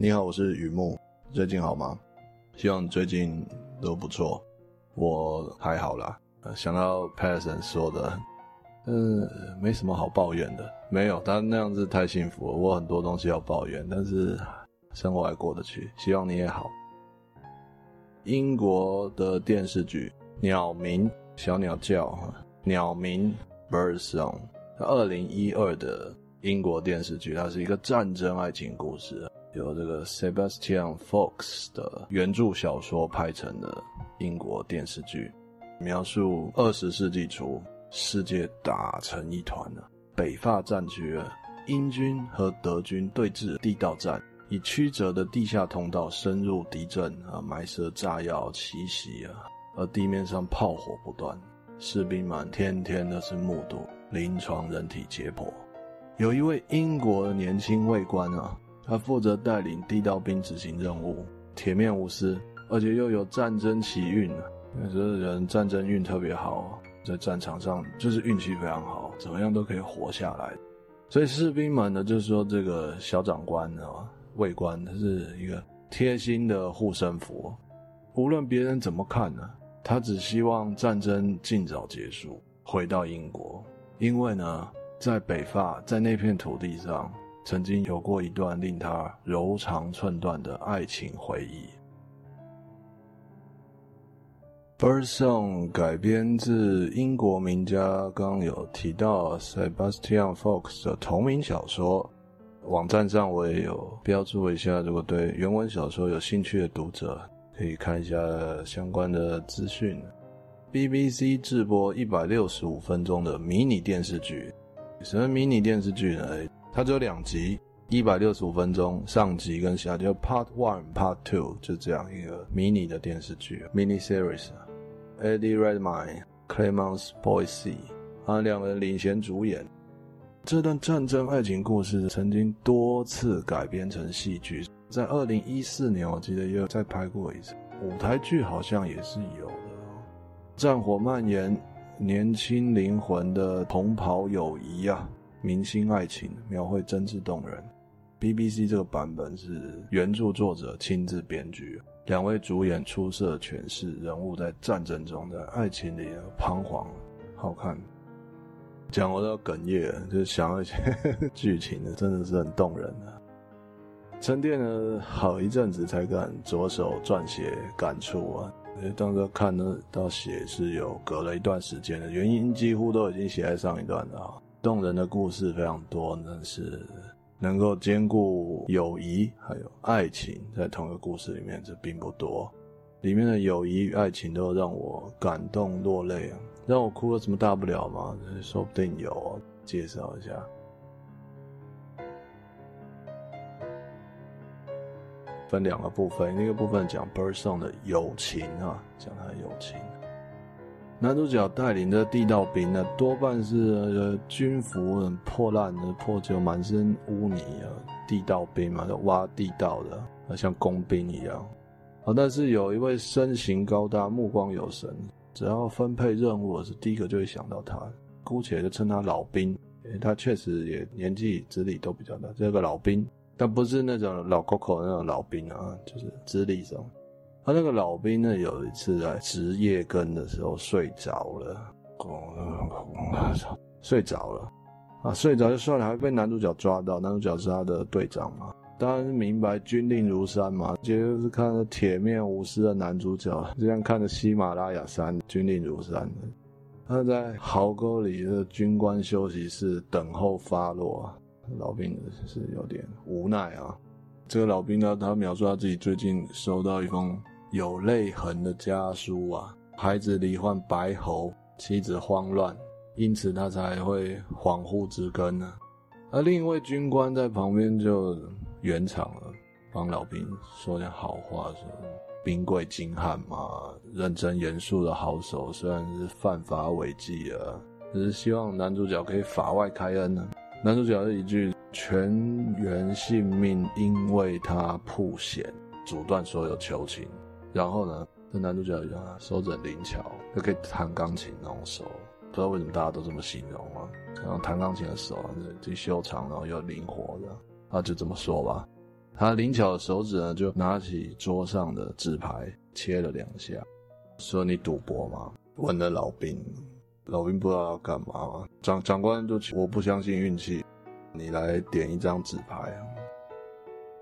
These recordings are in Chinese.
你好，我是雨木，最近好吗？希望最近都不错，我还好啦。想到 Patterson 说的，嗯，没什么好抱怨的，没有，他那样子太幸福了。我很多东西要抱怨，但是生活还过得去。希望你也好。英国的电视剧《鸟鸣》小鸟叫，《鸟鸣》Bird Song，二零一二的英国电视剧，它是一个战争爱情故事，由这个 Sebastian Fox 的原著小说拍成的英国电视剧。描述二十世纪初，世界打成一团了。北法战区了，英军和德军对峙地道战，以曲折的地下通道深入敌阵啊，埋设炸药奇袭啊，而地面上炮火不断，士兵们天天都是目睹临床人体解剖。有一位英国的年轻卫官啊，他负责带领地道兵执行任务，铁面无私，而且又有战争奇运。那时候人战争运特别好，在战场上就是运气非常好，怎么样都可以活下来。所以士兵们呢，就是说这个小长官啊，卫官，他是一个贴心的护身符。无论别人怎么看呢，他只希望战争尽早结束，回到英国。因为呢，在北法，在那片土地上，曾经有过一段令他柔肠寸断的爱情回忆。《Bird Song》改编自英国名家刚有提到 Sebastian Fox 的同名小说。网站上我也有标注一下，如果对原文小说有兴趣的读者，可以看一下相关的资讯。BBC 制播一百六十五分钟的迷你电视剧。什么迷你电视剧呢？它只有两集，一百六十五分钟，上集跟下集 Part One、Part Two 就这样一个迷你的电视剧 （mini series）。Eddie Redmayne、Clemence Boyce 啊，两个人领衔主演。这段战争爱情故事曾经多次改编成戏剧，在二零一四年，我记得也有再拍过一次。舞台剧好像也是有的。战火蔓延，年轻灵魂的同袍友谊啊，明星爱情，描绘真挚动人。BBC 这个版本是原著作者亲自编剧。两位主演出色诠释人物在战争中的爱情里的彷徨，好看。讲我都要哽咽了，就是想到一些剧情的，真的是很动人的。沉淀了好一阵子才敢着手撰写感触啊！因为当时看得到写是有隔了一段时间的，原因几乎都已经写在上一段了啊。动人的故事非常多，但是。能够兼顾友谊还有爱情在同一个故事里面，这并不多。里面的友谊与爱情都让我感动落泪啊！让我哭有什么大不了吗？说不定有。介绍一下，分两个部分，一个部分讲 Bird Song 的友情啊，讲他的友情。男主角带领的地道兵呢，多半是呃军服很破烂的、破旧、满身污泥啊，地道兵嘛，就挖地道的，像工兵一样。啊，但是有一位身形高大、目光有神，只要分配任务，是第一个就会想到他。姑且就称他老兵，因为他确实也年纪资历都比较大，这个老兵，但不是那种老 Coco 那种老兵啊，就是资历上。他那个老兵呢，有一次在值夜更的时候睡着了，睡着了啊，睡着就算了，还被男主角抓到。男主角是他的队长嘛，当然是明白军令如山嘛，就是看着铁面无私的男主角，就像看着喜马拉雅山军令如山的。他在壕沟里的军官休息室等候发落，老兵是有点无奈啊。这个老兵呢，他描述他自己最近收到一封。有泪痕的家书啊，孩子罹患白喉，妻子慌乱，因此他才会恍惚之根呢。而另一位军官在旁边就圆场了，帮老兵说点好话，说兵贵精悍嘛，认真严肃的好手，虽然是犯法违纪啊，只是希望男主角可以法外开恩呢。男主角的一句“全员性命因为他曝险”，阻断所有求情。然后呢，这男主角啊，手指很灵巧，又可以弹钢琴那种手，不知道为什么大家都这么形容啊。然后弹钢琴的手，这修长，然后又灵活的，啊，就这么说吧。他灵巧的手指呢，就拿起桌上的纸牌，切了两下，说：“你赌博吗？”问了老兵，老兵不知道要干嘛。长长官就我不相信运气，你来点一张纸牌。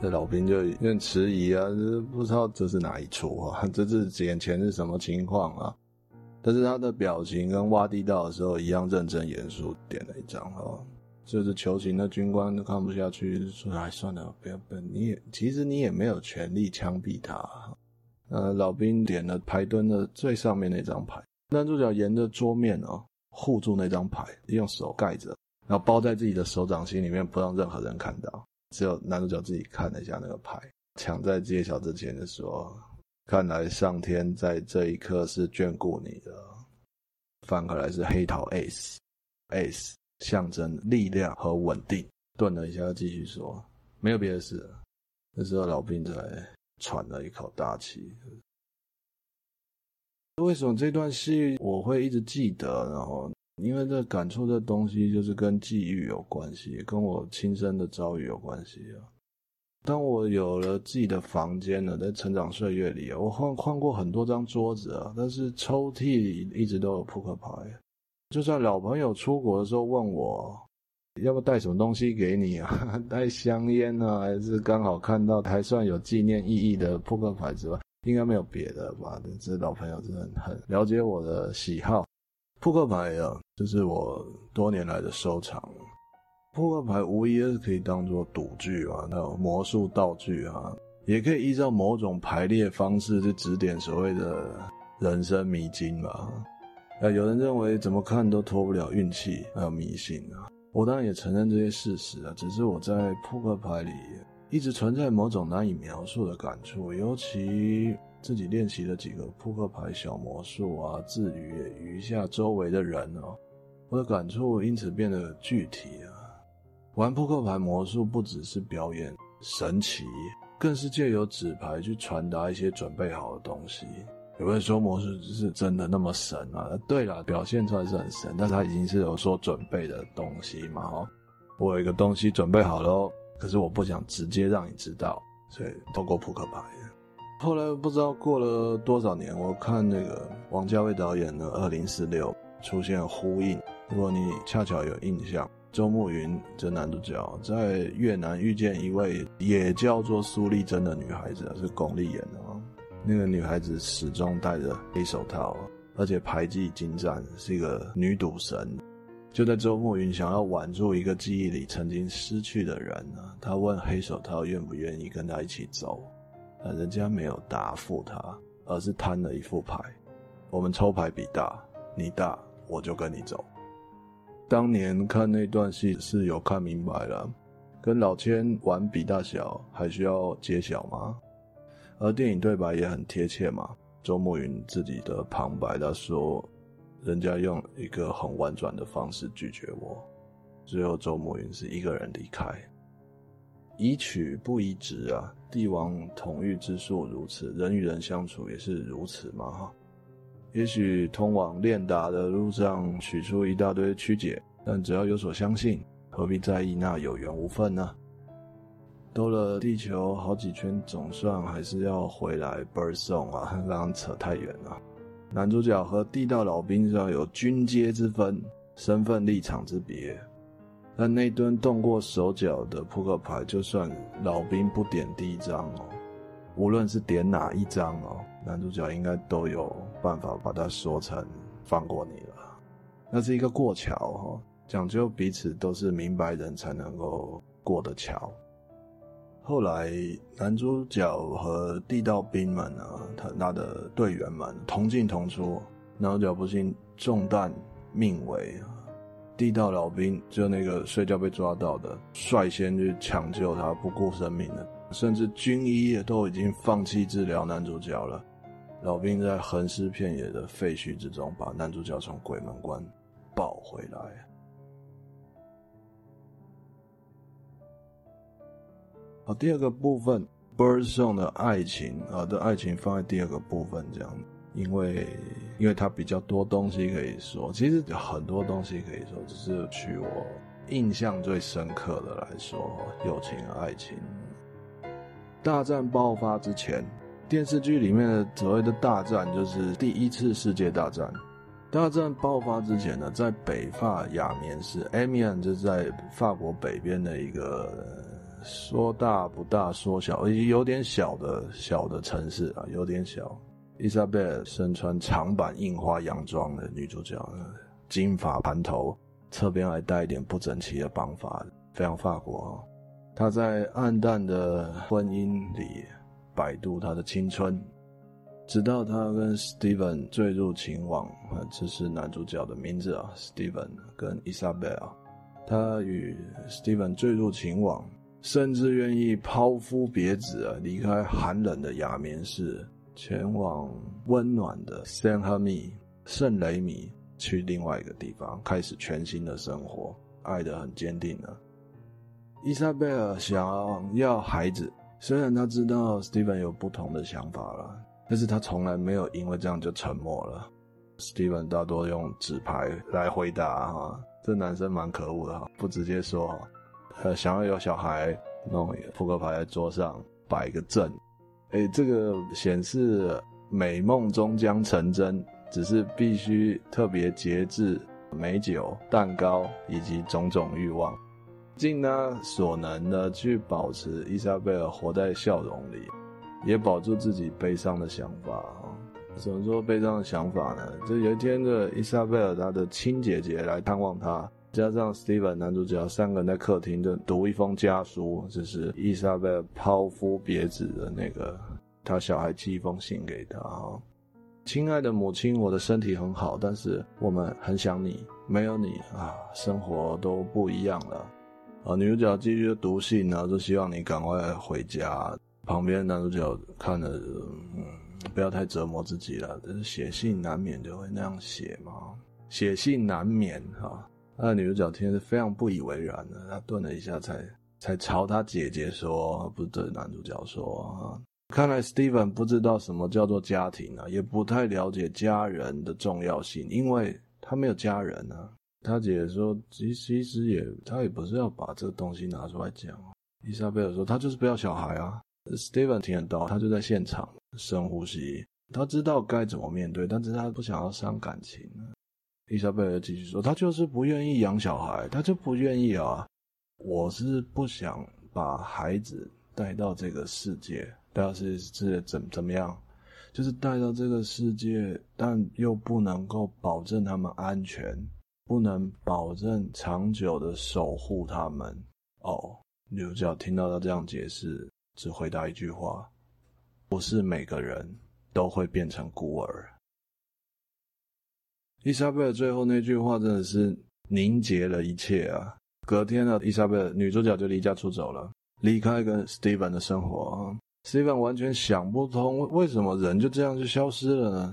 这老兵就有点迟疑啊，不知道这是哪一出啊？这是眼前是什么情况啊？但是他的表情跟挖地道的时候一样认真严肃，点了一张啊。就是求情的军官都看不下去，说：“哎，算了，不要笨。你也其实你也没有权利枪毙他。”呃，老兵点了牌墩的最上面那张牌，男主角沿着桌面哦护住那张牌，用手盖着，然后包在自己的手掌心里面，不让任何人看到。只有男主角自己看了一下那个牌，抢在揭晓之前就说：“看来上天在这一刻是眷顾你的。”翻过来是黑桃 Ace，Ace。象征力量和稳定。顿了一下，继续说：“没有别的事了。”这时候，老兵才喘了一口大气。为什么这段戏我会一直记得？然后，因为这感触的东西就是跟际遇有关系，跟我亲身的遭遇有关系啊。当我有了自己的房间了，在成长岁月里，我换换过很多张桌子啊，但是抽屉里一直都有扑克牌。就算老朋友出国的时候问我，要不带什么东西给你啊？带香烟啊，还是刚好看到还算有纪念意义的扑克牌之外，应该没有别的吧？这老朋友真的很了解我的喜好。扑克牌啊，这是我多年来的收藏。扑克牌无疑是可以当做赌具啊，还有魔术道具啊，也可以依照某种排列方式去指点所谓的人生迷津吧。呃，有人认为怎么看都脱不了运气，还有迷信啊。我当然也承认这些事实啊，只是我在扑克牌里一直存在某种难以描述的感触，尤其自己练习了几个扑克牌小魔术啊，至于余下周围的人哦，我的感触因此变得具体啊。玩扑克牌魔术不只是表演神奇，更是借由纸牌去传达一些准备好的东西。有人说魔术是真的那么神啊？对了，表现出来是很神，但是它已经是有所准备的东西嘛。哈，我有一个东西准备好了，可是我不想直接让你知道，所以透过扑克牌。后来不知道过了多少年，我看那个王家卫导演的《二零四六》出现呼应。如果你恰巧有印象，周慕云这男主角在越南遇见一位也叫做苏丽珍的女孩子，是巩俐演的。那个女孩子始终戴着黑手套，而且牌技精湛，是一个女赌神。就在周慕云想要挽住一个记忆里曾经失去的人呢，他问黑手套愿不愿意跟他一起走，但人家没有答复他，而是摊了一副牌：我们抽牌比大，你大我就跟你走。当年看那段戏是有看明白了，跟老千玩比大小还需要揭晓吗？而电影对白也很贴切嘛，周慕云自己的旁白他说，人家用一个很婉转的方式拒绝我，最后周慕云是一个人离开。宜取不宜直啊，帝王统御之术如此，人与人相处也是如此嘛哈。也许通往练达的路上取出一大堆曲解，但只要有所相信，何必在意那有缘无分呢？兜了地球好几圈，总算还是要回来。Birdsong 啊，刚刚扯太远了。男主角和地道老兵上有军阶之分，身份立场之别。但那顿动过手脚的扑克牌，就算老兵不点第一张哦，无论是点哪一张哦，男主角应该都有办法把它说成放过你了。那是一个过桥哈，讲究彼此都是明白人才能够过的桥。后来，男主角和地道兵们啊，他他的队员们同进同出，男主角不幸中弹命危，地道老兵就那个睡觉被抓到的，率先去抢救他，不顾生命的，甚至军医也都已经放弃治疗男主角了。老兵在横尸遍野的废墟之中，把男主角从鬼门关抱回来。好，第二个部分，Birdsong 的爱情啊，的爱情放在第二个部分这样，因为因为它比较多东西可以说，其实有很多东西可以说，只是取我印象最深刻的来说，友情爱情。大战爆发之前，电视剧里面的所谓的大战就是第一次世界大战。大战爆发之前呢，在北法亚眠市 Amiens 就是在法国北边的一个说大不大，说小有点小的小的城市啊，有点小。伊莎贝尔身穿长版印花洋装的女主角，金发盘头，侧边还带一点不整齐的绑法，非常法国。她在暗淡的婚姻里摆渡她的青春。直到她跟 Steven 坠入情网，这是男主角的名字啊，Steven 跟 Isabelle。他与 Steven 坠入情网，甚至愿意抛夫别子啊，离开寒冷的雅棉市，前往温暖的 Saint-Rémy 圣雷米，去另外一个地方开始全新的生活，爱得很坚定啊。伊莎贝尔想要孩子，虽然他知道 Steven 有不同的想法了。但是他从来没有因为这样就沉默了。Steven 大多用纸牌来回答哈，这男生蛮可恶的哈，不直接说哈，想要有小孩，弄一个扑克牌在桌上摆一个阵，诶，这个显示美梦终将成真，只是必须特别节制美酒、蛋糕以及种种欲望，尽他所能的去保持伊莎贝尔活在笑容里。也保住自己悲伤的想法啊？怎么说悲伤的想法呢？就有一天的伊莎贝尔，她的亲姐姐来探望她，加上 Steven 男主角三个人在客厅就读一封家书，就是伊莎贝尔抛夫别子的那个，他小孩寄一封信给他啊。亲爱的母亲，我的身体很好，但是我们很想你，没有你啊，生活都不一样了。啊，女主角继续读信，呢就希望你赶快回家。旁边男主角看着，嗯，不要太折磨自己了。但是写信难免就会那样写嘛，写信难免哈。那女主角听是非常不以为然的，她顿了一下才，才朝她姐姐说，不是对男主角说啊。看来 Steven 不知道什么叫做家庭啊，也不太了解家人的重要性，因为他没有家人啊。他姐姐说，其其实也，他也不是要把这个东西拿出来讲。伊莎贝尔说，他就是不要小孩啊。Steven 听得到，他就在现场深呼吸。他知道该怎么面对，但是他不想要伤感情。伊莎贝尔继续说：“他就是不愿意养小孩，他就不愿意啊。我是不想把孩子带到这个世界，但是是怎怎么样？就是带到这个世界，但又不能够保证他们安全，不能保证长久的守护他们。”哦，女主角听到他这样解释。只回答一句话：不是每个人都会变成孤儿。伊莎贝尔最后那句话真的是凝结了一切啊！隔天呢，伊莎贝尔女主角就离家出走了，离开跟 Steven 的生活。Steven 完全想不通为什么人就这样就消失了呢？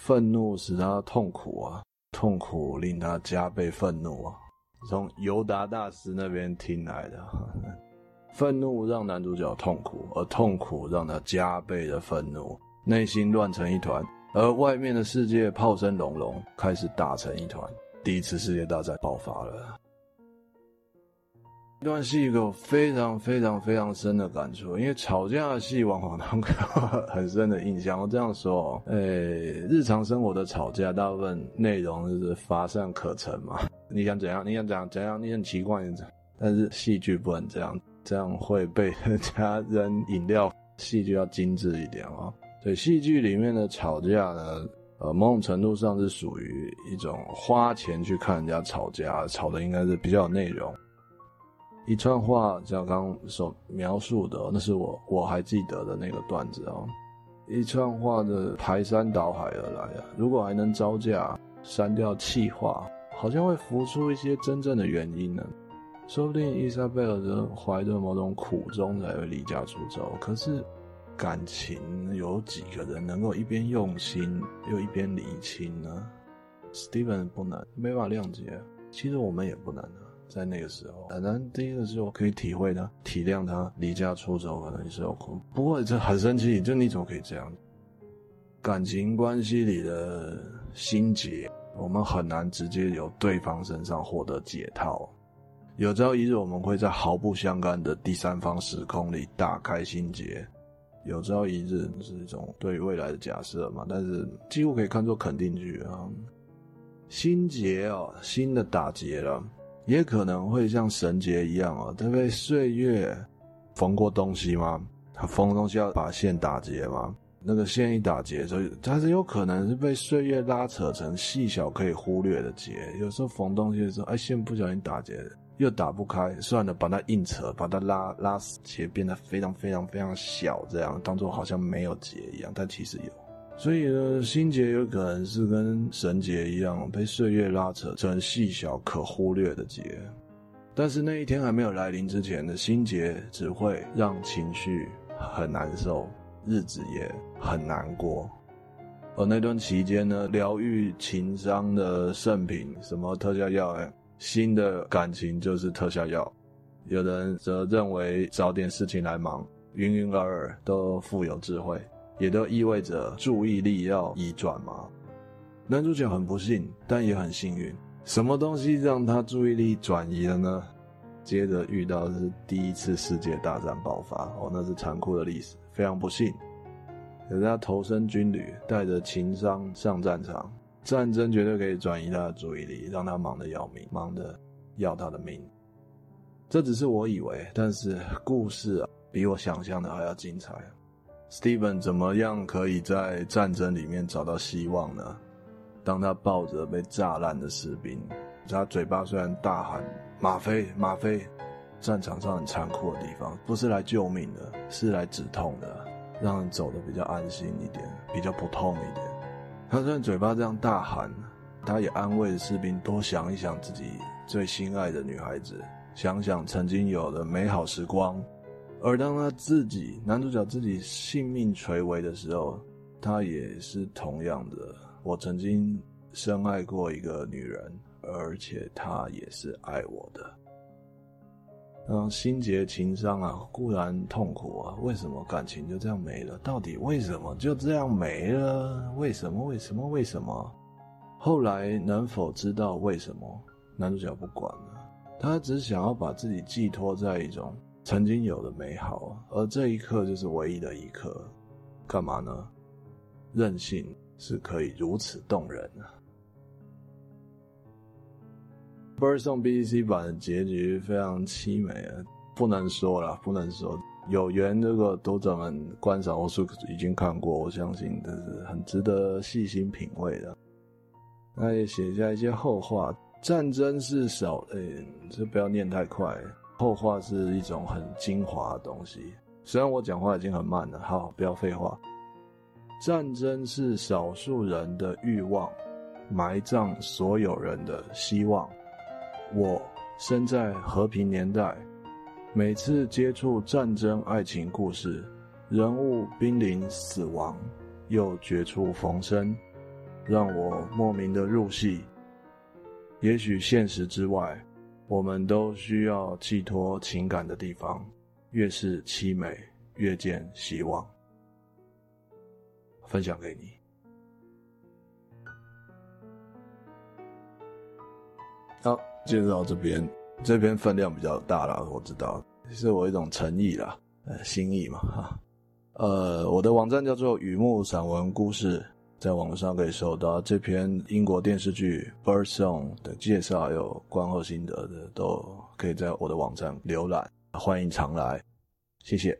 愤怒使他痛苦啊，痛苦令他加倍愤怒啊！从尤达大师那边听来的。愤怒让男主角痛苦，而痛苦让他加倍的愤怒，内心乱成一团，而外面的世界炮声隆隆，开始打成一团。第一次世界大战爆发了。这段戏给我非常非常非常深的感触，因为吵架的戏往往能给我很深的印象。我这样说，诶，日常生活的吵架大部分内容就是乏善可陈嘛。你想怎样？你想怎样？怎样？你很奇怪，但是戏剧不能这样。这样会被人家扔饮料。戏剧要精致一点啊，所以戏剧里面的吵架呢，呃，某种程度上是属于一种花钱去看人家吵架，吵的应该是比较有内容。一串话，像刚刚所描述的，那是我我还记得的那个段子哦。一串话的排山倒海而来啊，如果还能招架，删掉气话，好像会浮出一些真正的原因呢。说不定伊莎贝尔人怀着某种苦衷才会离家出走。可是，感情有几个人能够一边用心又一边理清呢？Steven 不能，没法谅解。其实我们也不能啊，在那个时候，很难第一个时候可以体会他、体谅他离家出走可能也是有苦。不过这很生气，就你怎么可以这样？感情关系里的心结，我们很难直接由对方身上获得解套。有朝一日我们会在毫不相干的第三方时空里打开心结。有朝一日是一种对未来的假设嘛，但是几乎可以看作肯定句啊。心结哦，新的打结了，也可能会像绳结一样哦，它被岁月缝过东西吗？它缝东西要把线打结吗？那个线一打结，所以它是有可能是被岁月拉扯成细小可以忽略的结。有时候缝东西的时候，哎，线不小心打结。又打不开，算了，把它硬扯，把它拉拉死结，变得非常非常非常小，这样当做好像没有结一样，但其实有。所以呢，心结有可能是跟绳结一样，被岁月拉扯成细小可忽略的结。但是那一天还没有来临之前的心结，只会让情绪很难受，日子也很难过。而那段期间呢，疗愈情伤的圣品，什么特效药。新的感情就是特效药，有人则认为找点事情来忙，云云尔尔都富有智慧，也都意味着注意力要移转嘛。男主角很不幸，但也很幸运。什么东西让他注意力转移了呢？接着遇到的是第一次世界大战爆发，哦，那是残酷的历史，非常不幸。可是他投身军旅，带着情伤上战场。战争绝对可以转移他的注意力，让他忙得要命，忙得要他的命。这只是我以为，但是故事啊，比我想象的还要精彩。Steven 怎么样可以在战争里面找到希望呢？当他抱着被炸烂的士兵，他嘴巴虽然大喊“吗啡，吗啡”，战场上很残酷的地方，不是来救命的，是来止痛的，让人走得比较安心一点，比较不痛一点。他虽然嘴巴这样大喊，他也安慰士兵多想一想自己最心爱的女孩子，想想曾经有的美好时光。而当他自己男主角自己性命垂危的时候，他也是同样的。我曾经深爱过一个女人，而且她也是爱我的。嗯，心结情伤啊，固然痛苦啊，为什么感情就这样没了？到底为什么就这样没了？为什么？为什么？为什么？后来能否知道为什么？男主角不管了，他只想要把自己寄托在一种曾经有的美好，而这一刻就是唯一的一刻。干嘛呢？任性是可以如此动人啊！《Birdsong》BBC 版的结局非常凄美啊，不能说了，不能说。有缘这个读者们观赏，或是已经看过，我相信这是很值得细心品味的。那也写下一些后话：战争是少，诶、欸，这不要念太快。后话是一种很精华的东西。虽然我讲话已经很慢了，好，不要废话。战争是少数人的欲望，埋葬所有人的希望。我生在和平年代，每次接触战争爱情故事，人物濒临死亡，又绝处逢生，让我莫名的入戏。也许现实之外，我们都需要寄托情感的地方，越是凄美，越见希望。分享给你。好。介绍到这边，这篇分量比较大啦，我知道，是我一种诚意啦，呃，心意嘛，哈，呃，我的网站叫做雨木散文故事，在网络上可以搜到这篇英国电视剧《Birdsong》的介绍，还有观后心得的，都可以在我的网站浏览，欢迎常来，谢谢。